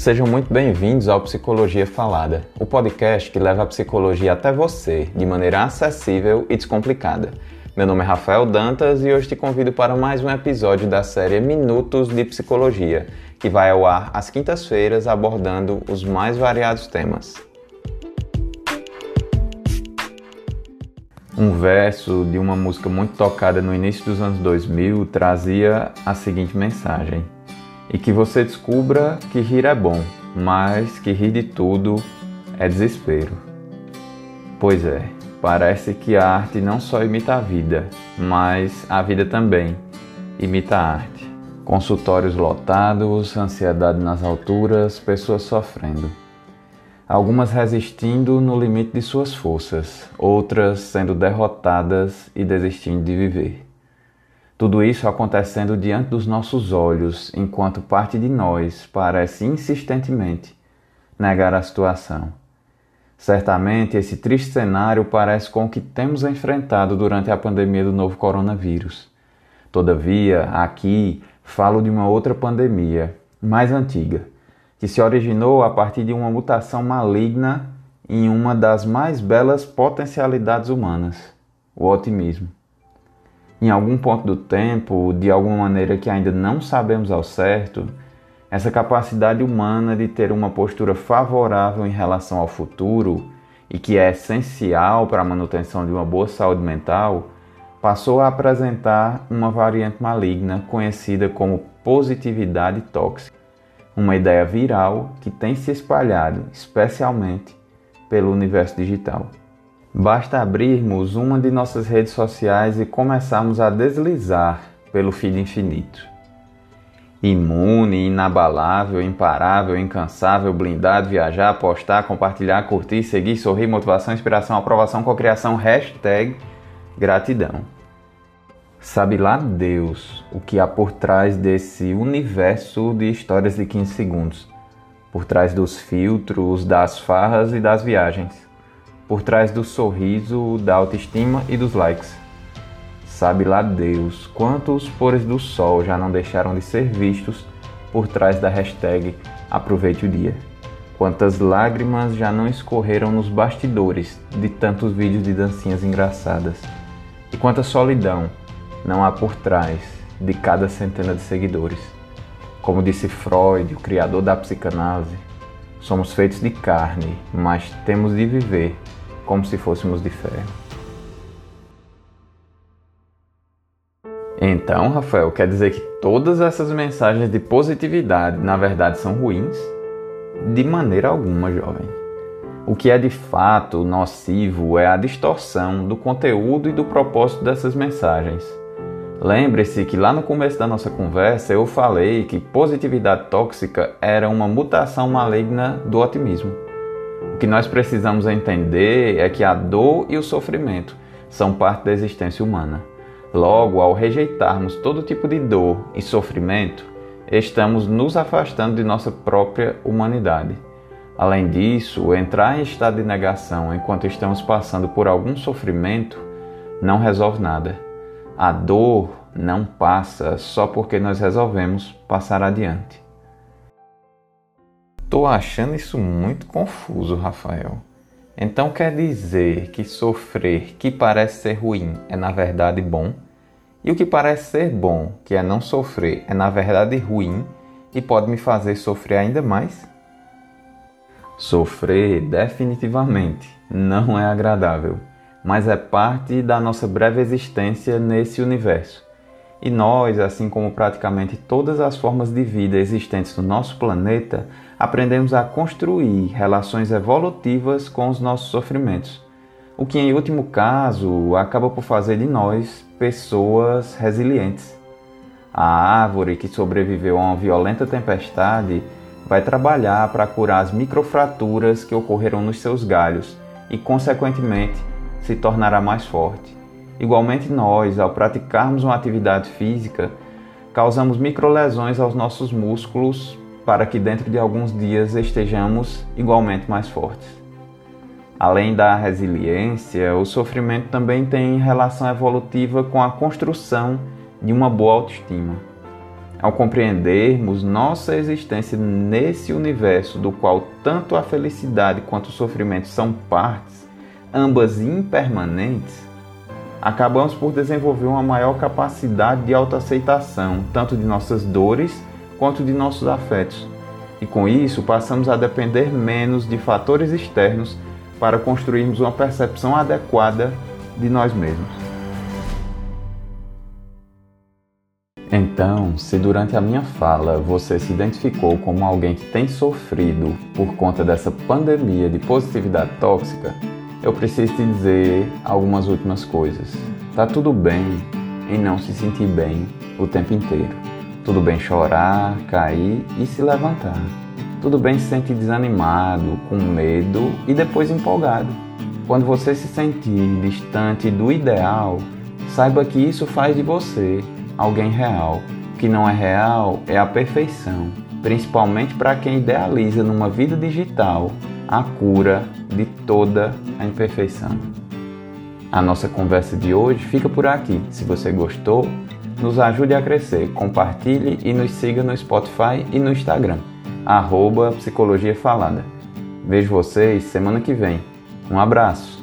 Sejam muito bem-vindos ao Psicologia Falada, o podcast que leva a psicologia até você de maneira acessível e descomplicada. Meu nome é Rafael Dantas e hoje te convido para mais um episódio da série Minutos de Psicologia, que vai ao ar às quintas-feiras abordando os mais variados temas. Um verso de uma música muito tocada no início dos anos 2000 trazia a seguinte mensagem: E que você descubra que rir é bom, mas que rir de tudo é desespero. Pois é, parece que a arte não só imita a vida, mas a vida também imita a arte. Consultórios lotados, ansiedade nas alturas, pessoas sofrendo algumas resistindo no limite de suas forças, outras sendo derrotadas e desistindo de viver. Tudo isso acontecendo diante dos nossos olhos, enquanto parte de nós parece insistentemente negar a situação. Certamente esse triste cenário parece com o que temos enfrentado durante a pandemia do novo coronavírus. Todavia, aqui falo de uma outra pandemia, mais antiga que se originou a partir de uma mutação maligna em uma das mais belas potencialidades humanas, o otimismo. Em algum ponto do tempo, de alguma maneira que ainda não sabemos ao certo, essa capacidade humana de ter uma postura favorável em relação ao futuro e que é essencial para a manutenção de uma boa saúde mental, passou a apresentar uma variante maligna conhecida como positividade tóxica uma ideia viral que tem se espalhado, especialmente pelo universo digital. Basta abrirmos uma de nossas redes sociais e começarmos a deslizar pelo feed infinito. Imune, inabalável, imparável, incansável, blindado, viajar, postar, compartilhar, curtir, seguir, sorrir, motivação, inspiração, aprovação, cocriação, hashtag gratidão. Sabe lá Deus o que há por trás desse universo de histórias de 15 segundos, por trás dos filtros, das farras e das viagens, por trás do sorriso, da autoestima e dos likes. Sabe lá Deus quantos pores do sol já não deixaram de ser vistos por trás da hashtag Aproveite o Dia. Quantas lágrimas já não escorreram nos bastidores de tantos vídeos de dancinhas engraçadas. E quanta solidão não há por trás de cada centena de seguidores. Como disse Freud, o criador da psicanálise, somos feitos de carne, mas temos de viver como se fôssemos de ferro. Então, Rafael, quer dizer que todas essas mensagens de positividade na verdade são ruins? De maneira alguma, jovem. O que é de fato nocivo é a distorção do conteúdo e do propósito dessas mensagens Lembre-se que lá no começo da nossa conversa eu falei que positividade tóxica era uma mutação maligna do otimismo. Que nós precisamos entender é que a dor e o sofrimento são parte da existência humana. Logo, ao rejeitarmos todo tipo de dor e sofrimento, estamos nos afastando de nossa própria humanidade. Além disso, entrar em estado de negação enquanto estamos passando por algum sofrimento não resolve nada a dor não passa só porque nós resolvemos passar adiante. Tô achando isso muito confuso, Rafael. Então quer dizer que sofrer que parece ser ruim é na verdade bom? E o que parece ser bom, que é não sofrer, é na verdade ruim e pode me fazer sofrer ainda mais? Sofrer definitivamente não é agradável mas é parte da nossa breve existência nesse universo. E nós, assim como praticamente todas as formas de vida existentes no nosso planeta, aprendemos a construir relações evolutivas com os nossos sofrimentos, o que, em último caso, acaba por fazer de nós pessoas resilientes. A árvore que sobreviveu a uma violenta tempestade vai trabalhar para curar as microfraturas que ocorreram nos seus galhos e, consequentemente, se tornará mais forte. Igualmente, nós, ao praticarmos uma atividade física, causamos microlesões aos nossos músculos para que dentro de alguns dias estejamos igualmente mais fortes. Além da resiliência, o sofrimento também tem relação evolutiva com a construção de uma boa autoestima. Ao compreendermos nossa existência nesse universo do qual tanto a felicidade quanto o sofrimento são partes, ambas impermanentes, acabamos por desenvolver uma maior capacidade de autoaceitação, tanto de nossas dores quanto de nossos afetos. E com isso, passamos a depender menos de fatores externos para construirmos uma percepção adequada de nós mesmos. Então, se durante a minha fala você se identificou como alguém que tem sofrido por conta dessa pandemia de positividade tóxica, eu preciso te dizer algumas últimas coisas. Tá tudo bem em não se sentir bem o tempo inteiro. Tudo bem chorar, cair e se levantar. Tudo bem se sentir desanimado, com medo e depois empolgado. Quando você se sentir distante do ideal, saiba que isso faz de você alguém real. O que não é real é a perfeição, principalmente para quem idealiza numa vida digital a cura de toda a imperfeição. A nossa conversa de hoje fica por aqui. Se você gostou, nos ajude a crescer, compartilhe e nos siga no Spotify e no Instagram, arroba Psicologia Falada. Vejo vocês semana que vem. Um abraço!